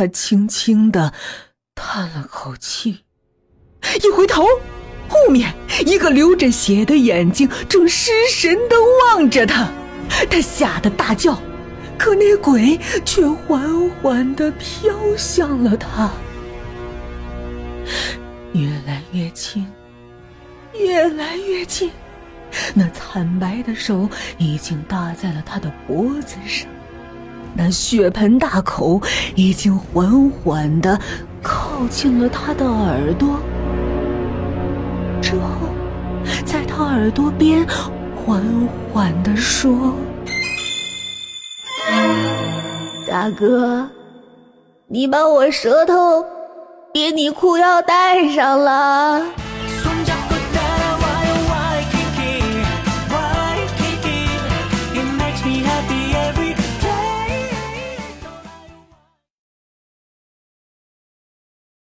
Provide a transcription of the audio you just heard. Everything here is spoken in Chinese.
他轻轻的叹了口气，一回头，后面一个流着血的眼睛正失神的望着他，他吓得大叫，可那鬼却缓缓的飘向了他，越来越近，越来越近。那惨白的手已经搭在了他的脖子上，那血盆大口已经缓缓的靠近了他的耳朵，之后，在他耳朵边缓缓的说：“大哥，你把我舌头给你裤腰带上了。”